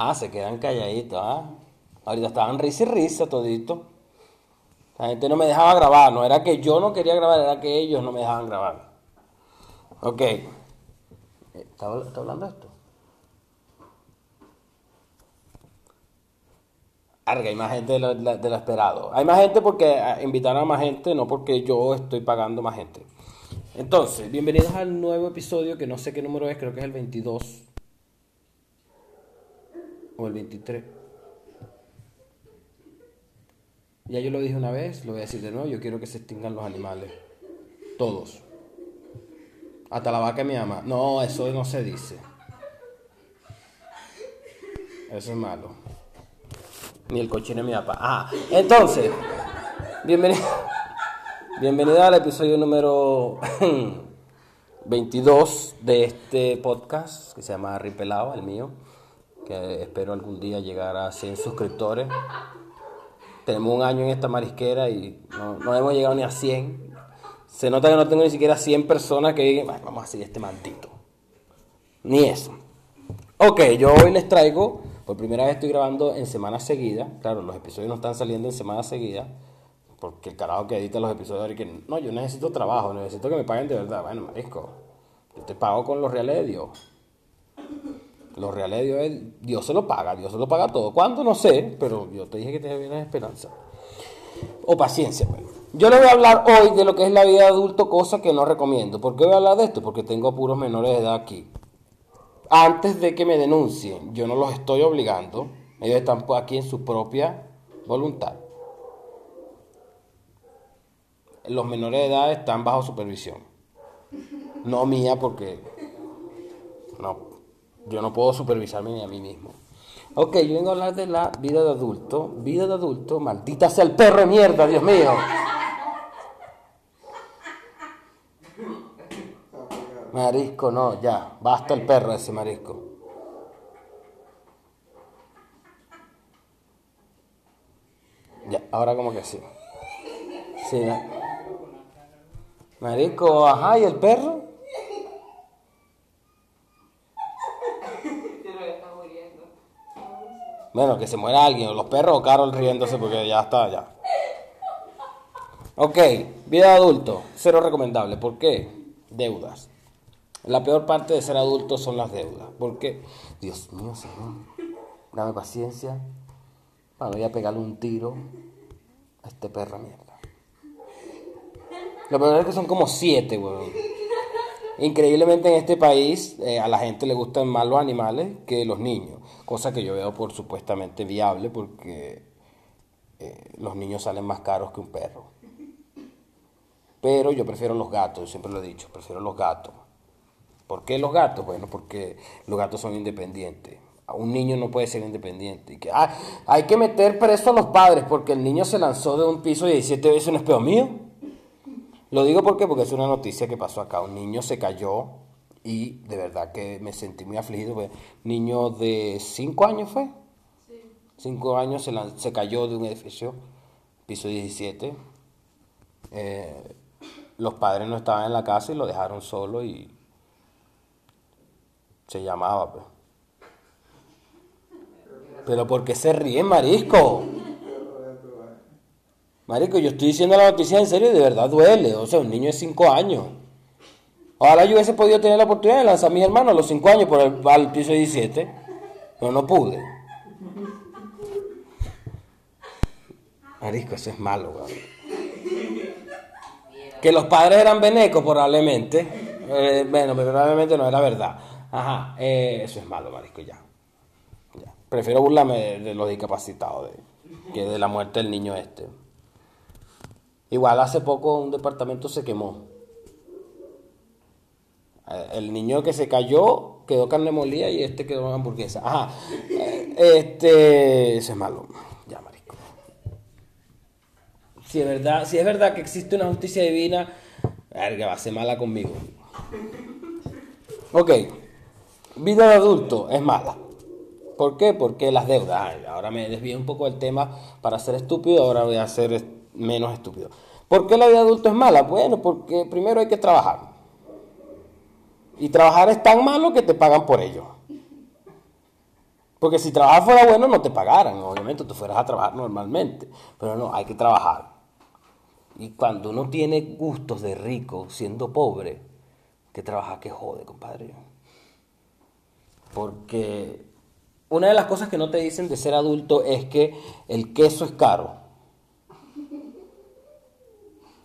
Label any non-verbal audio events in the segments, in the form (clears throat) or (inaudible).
Ah, se quedan calladitos, ¿ah? Ahorita estaban risa y risa todito. La gente no me dejaba grabar, no era que yo no quería grabar, era que ellos no me dejaban grabar. Ok. ¿Está, está hablando esto? Arga, hay más gente de lo, de lo esperado. Hay más gente porque ah, invitaron a más gente, no porque yo estoy pagando más gente. Entonces, bienvenidos al nuevo episodio que no sé qué número es, creo que es el 22 o el 23. Ya yo lo dije una vez, lo voy a decir de nuevo, yo quiero que se extingan los animales. Todos. Hasta la vaca mi ama. No, eso no se dice. Eso es malo. Ni el cochino de mi papá. Ah, entonces, bienvenido, bienvenido al episodio número (clears throat) 22 de este podcast que se llama Ripelado, el mío, espero algún día llegar a 100 suscriptores. Tenemos un año en esta marisquera y no, no hemos llegado ni a 100. Se nota que no tengo ni siquiera 100 personas que digan, "Bueno, vamos a seguir este maldito. Ni eso. Ok, yo hoy les traigo, por primera vez estoy grabando en semana seguida. Claro, los episodios no están saliendo en semana seguida. Porque el carajo que edita los episodios que no, yo necesito trabajo, necesito que me paguen de verdad. Bueno, marisco, yo te pago con los reales de Dios. Los reales de Dios, Dios se lo paga, Dios se lo paga todo. ¿Cuándo? No sé, pero yo te dije que te vienes esperanza. O paciencia, pues. Yo les voy a hablar hoy de lo que es la vida de adulto, cosa que no recomiendo. ¿Por qué voy a hablar de esto? Porque tengo puros menores de edad aquí. Antes de que me denuncien, yo no los estoy obligando. Ellos están pues, aquí en su propia voluntad. Los menores de edad están bajo supervisión. No mía porque no, yo no puedo supervisarme ni a mí mismo. Ok, yo vengo a hablar de la vida de adulto. Vida de adulto, maldita sea el perro de mierda, Dios mío. Marisco, no, ya, basta el perro ese marisco. Ya, ahora como que sí. Sí. Marisco, ajá, ¿y el perro? Bueno, que se muera alguien, o los perros o Carol riéndose porque ya está, ya. Ok, vida de adulto, cero recomendable. ¿Por qué? Deudas. La peor parte de ser adulto son las deudas. ¿Por qué? Dios mío, Señor, dame paciencia. Bueno, voy a pegarle un tiro a este perro mierda. Lo peor es que son como siete, weón. Increíblemente en este país eh, a la gente le gustan más los animales que los niños, cosa que yo veo por supuestamente viable porque eh, los niños salen más caros que un perro. Pero yo prefiero los gatos, yo siempre lo he dicho, prefiero los gatos. ¿Por qué los gatos? Bueno, porque los gatos son independientes. Un niño no puede ser independiente. Y que, ah, hay que meter preso a los padres porque el niño se lanzó de un piso 17 veces, ¿no es peor mío? Lo digo porque, porque es una noticia que pasó acá. Un niño se cayó y de verdad que me sentí muy afligido. Pues, niño de 5 años fue. 5 años se, lan- se cayó de un edificio, piso 17. Eh, los padres no estaban en la casa y lo dejaron solo y se llamaba. Pues. Pero ¿por qué se ríen, marisco? Marico, yo estoy diciendo la noticia en serio y de verdad duele. O sea, un niño de 5 años. Ojalá yo hubiese podido tener la oportunidad de lanzar a mi hermano a los 5 años por el, al piso 17. Pero no pude. Marico, eso es malo, weón. Que los padres eran venecos, probablemente. Eh, bueno, probablemente no era verdad. Ajá, eh, eso es malo, Marisco, ya. Prefiero burlarme de, los discapacitados que de la muerte del niño este. Igual hace poco un departamento se quemó. El niño que se cayó quedó carne molida y este quedó hamburguesa. Ajá. Eh, Este, eso es malo. Ya, marico. Si es verdad, si es verdad que existe una justicia divina, verga, va a ser mala conmigo. Ok. Vida de adulto es mala. ¿Por qué? Porque las deudas. Ahora me desvié un poco del tema para ser estúpido, ahora voy a ser menos estúpido. ¿Por qué la vida de adulto es mala? Bueno, porque primero hay que trabajar. Y trabajar es tan malo que te pagan por ello. Porque si trabajar fuera bueno no te pagaran, obviamente tú fueras a trabajar normalmente, pero no, hay que trabajar. Y cuando uno tiene gustos de rico siendo pobre, que trabaja que jode, compadre. Porque una de las cosas que no te dicen de ser adulto es que el queso es caro.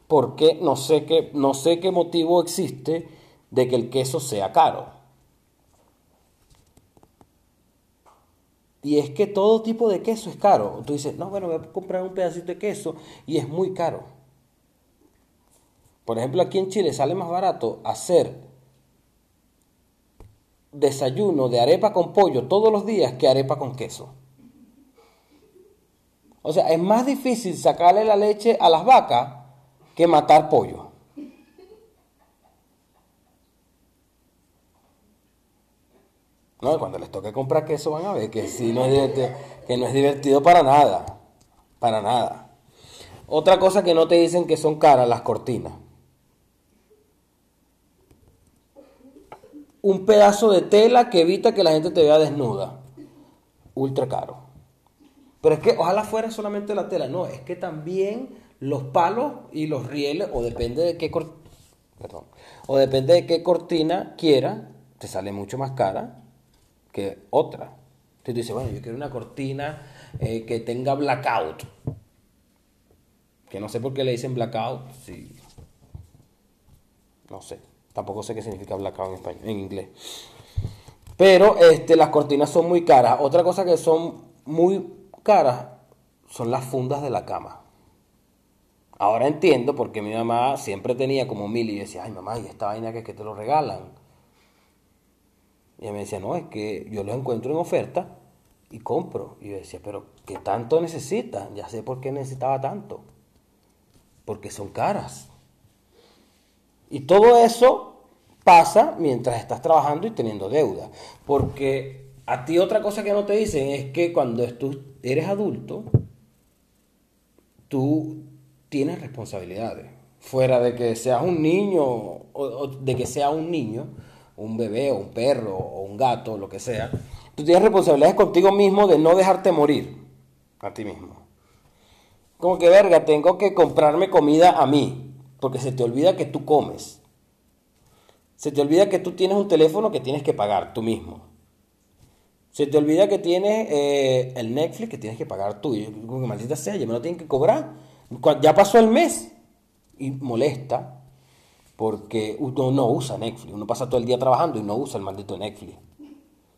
Porque no sé qué, no sé qué motivo existe de que el queso sea caro. Y es que todo tipo de queso es caro. Tú dices, no, bueno, voy a comprar un pedacito de queso y es muy caro. Por ejemplo, aquí en Chile sale más barato hacer desayuno de arepa con pollo todos los días que arepa con queso. O sea, es más difícil sacarle la leche a las vacas que matar pollo. No, cuando les toque comprar queso van a ver que sí no es que no es divertido para nada, para nada. Otra cosa que no te dicen que son caras, las cortinas. Un pedazo de tela que evita que la gente te vea desnuda. Ultra caro. Pero es que ojalá fuera solamente la tela. No, es que también los palos y los rieles, o depende de qué, Perdón. O depende de qué cortina quiera, te sale mucho más cara que otra. Entonces tú dices, bueno, yo quiero una cortina eh, que tenga blackout. Que no sé por qué le dicen blackout. Sí. No sé. Tampoco sé qué significa blackout en español, en inglés. Pero este, las cortinas son muy caras. Otra cosa que son muy caras son las fundas de la cama. Ahora entiendo porque mi mamá siempre tenía como mil y yo decía, ay mamá, ¿y esta vaina que que te lo regalan? Y ella me decía, no, es que yo los encuentro en oferta y compro. Y yo decía, pero ¿qué tanto necesita? Ya sé por qué necesitaba tanto. Porque son caras. Y todo eso pasa mientras estás trabajando y teniendo deuda. Porque a ti otra cosa que no te dicen es que cuando tú eres adulto, tú tienes responsabilidades. Fuera de que seas un niño o, de que sea un niño, un bebé o un perro o un gato, lo que sea, tú tienes responsabilidades contigo mismo de no dejarte morir a ti mismo. Como que, verga, tengo que comprarme comida a mí, porque se te olvida que tú comes. Se te olvida que tú tienes un teléfono que tienes que pagar tú mismo. Se te olvida que tienes eh, el Netflix que tienes que pagar tú. Y como maldita sea, ya me lo tienen que cobrar. Ya pasó el mes. Y molesta porque uno no usa Netflix. Uno pasa todo el día trabajando y no usa el maldito Netflix.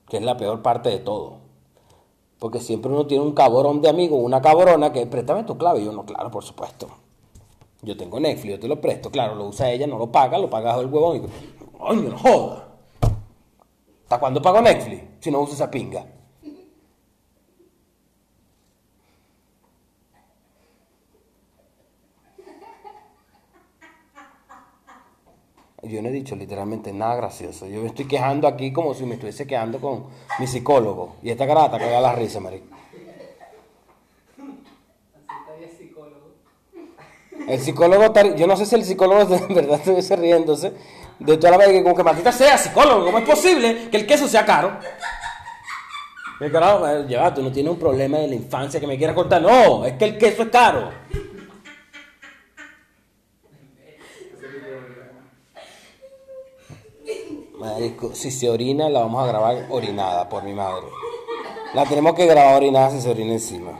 Que es la peor parte de todo. Porque siempre uno tiene un cabrón de amigo, una cabrona que préstame tu clave. Y yo no, claro, por supuesto. Yo tengo Netflix, yo te lo presto. Claro, lo usa ella, no lo paga, lo paga el huevón. Y, coño, no joda. ¿Hasta cuándo pago Netflix si no usa esa pinga? Yo no he dicho literalmente nada gracioso. Yo me estoy quejando aquí como si me estuviese quejando con mi psicólogo. Y esta cara da la risa, marico. El psicólogo, yo no sé si el psicólogo de (laughs) verdad estuviese riéndose de toda la vez que como que maldita sea psicólogo, ¿cómo es posible que el queso sea caro? Me carajo, ya tú no tienes un problema de la infancia que me quieras contar. No, es que el queso es caro. Si se orina, la vamos a grabar orinada por mi madre. La tenemos que grabar orinada si se orina encima.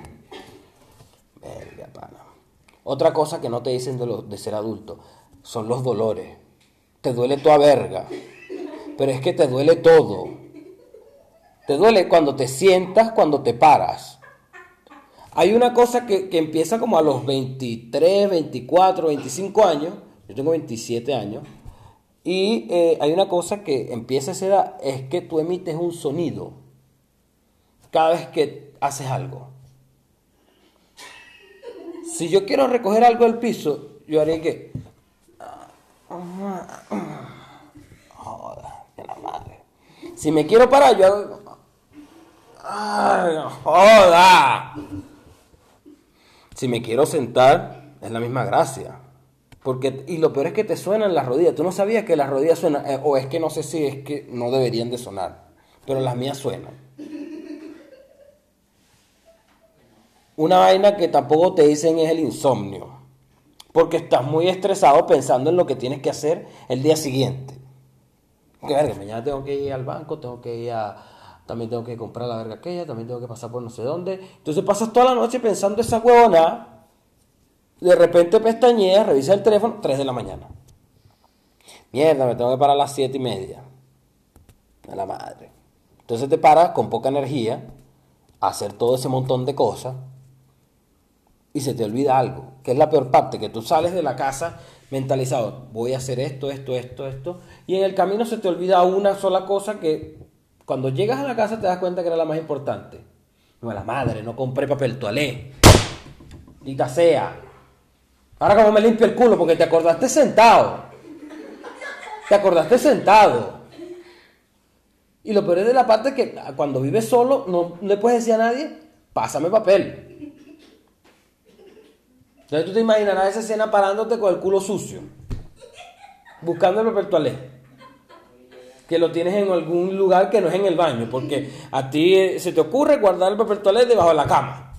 Verga, pana. Otra cosa que no te dicen de, de ser adulto son los dolores. Te duele toda verga. Pero es que te duele todo. Te duele cuando te sientas, cuando te paras. Hay una cosa que, que empieza como a los 23, 24, 25 años. Yo tengo 27 años y eh, hay una cosa que empieza a esa edad, es que tú emites un sonido cada vez que haces algo. Si yo quiero recoger algo del piso, yo haré que... Joder, la madre. Si me quiero parar, yo hago... ¡Ay, joda! Si me quiero sentar, es la misma gracia. Porque, y lo peor es que te suenan las rodillas. Tú no sabías que las rodillas suenan, eh, o es que no sé si es que no deberían de sonar, pero las mías suenan. una vaina que tampoco te dicen es el insomnio. Porque estás muy estresado pensando en lo que tienes que hacer el día siguiente. Que verga, mañana tengo que ir al banco, tengo que ir a. También tengo que comprar la verga aquella, también tengo que pasar por no sé dónde. Entonces pasas toda la noche pensando esa huevona. De repente pestañeas, revisa el teléfono, 3 de la mañana. Mierda, me tengo que parar a las 7 y media. A la madre. Entonces te paras con poca energía a hacer todo ese montón de cosas y se te olvida algo, que es la peor parte, que tú sales de la casa mentalizado, voy a hacer esto, esto, esto, esto, y en el camino se te olvida una sola cosa que cuando llegas a la casa te das cuenta que era la más importante. No, la madre, no compré papel toalé. Y sea. Ahora como me limpio el culo porque te acordaste sentado. Te acordaste sentado. Y lo peor es de la parte que cuando vives solo no le puedes decir a nadie, pásame papel. Entonces tú te imaginarás esa escena parándote con el culo sucio, buscando el papel toalé. Que lo tienes en algún lugar que no es en el baño, porque a ti eh, se te ocurre guardar el papel toalé debajo de la cama.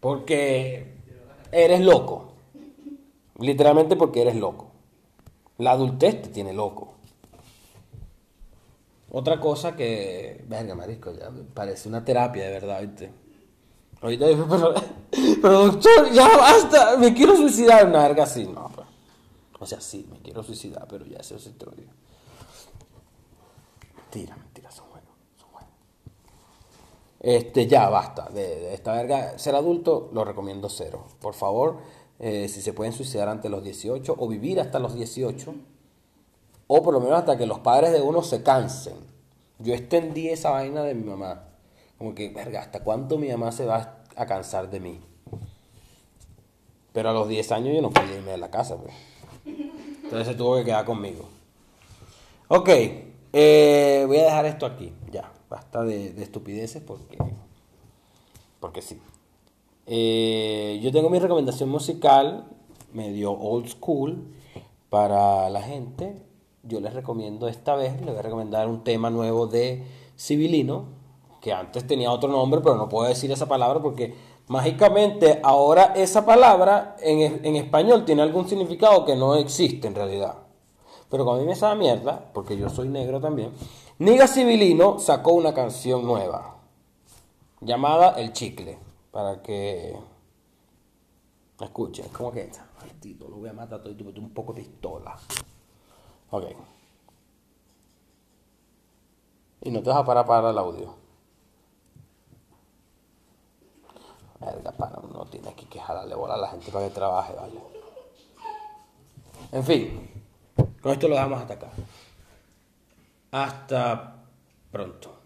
Porque eres loco. Literalmente porque eres loco. La adultez te tiene loco. Otra cosa que, verga, marisco, ya parece una terapia de verdad, ¿viste? Ahorita digo, (laughs) pero, pero doctor, ya basta, me quiero suicidar. Una verga así, no, pues. O sea, sí, me quiero suicidar, pero ya eso te lo digo. Mentira, mentira, son buenos, son buenos. Este, ya basta. De, esta verga, ser adulto lo recomiendo cero. Por favor, eh, si se pueden suicidar antes de los 18 o vivir hasta los 18, o por lo menos hasta que los padres de uno se cansen. Yo extendí esa vaina de mi mamá como que, verga, ¿hasta cuánto mi mamá se va a cansar de mí? Pero a los 10 años yo no podía irme de la casa, pues. Entonces se tuvo que quedar conmigo. Ok, eh, voy a dejar esto aquí, ya. Basta de, estupideces porque, porque sí. Eh, yo tengo mi recomendación musical, medio old school, para la gente. Yo les recomiendo esta vez, les voy a recomendar un tema nuevo de Civilino, que antes tenía otro nombre, pero no puedo decir esa palabra porque mágicamente ahora esa palabra en, español tiene algún significado que no existe en realidad. Pero como a mí me sabe mierda, porque yo soy negro también, Niga Civilino sacó una canción nueva llamada El Chicle, para que escuchen, como que maldito, lo voy a matar todo y un poco de pistola. Ok. Y no te vas a parar para el audio. no tienes que quejarle bola a la gente para que trabaje, ¿vale? En fin, con esto lo dejamos hasta acá. Hasta pronto.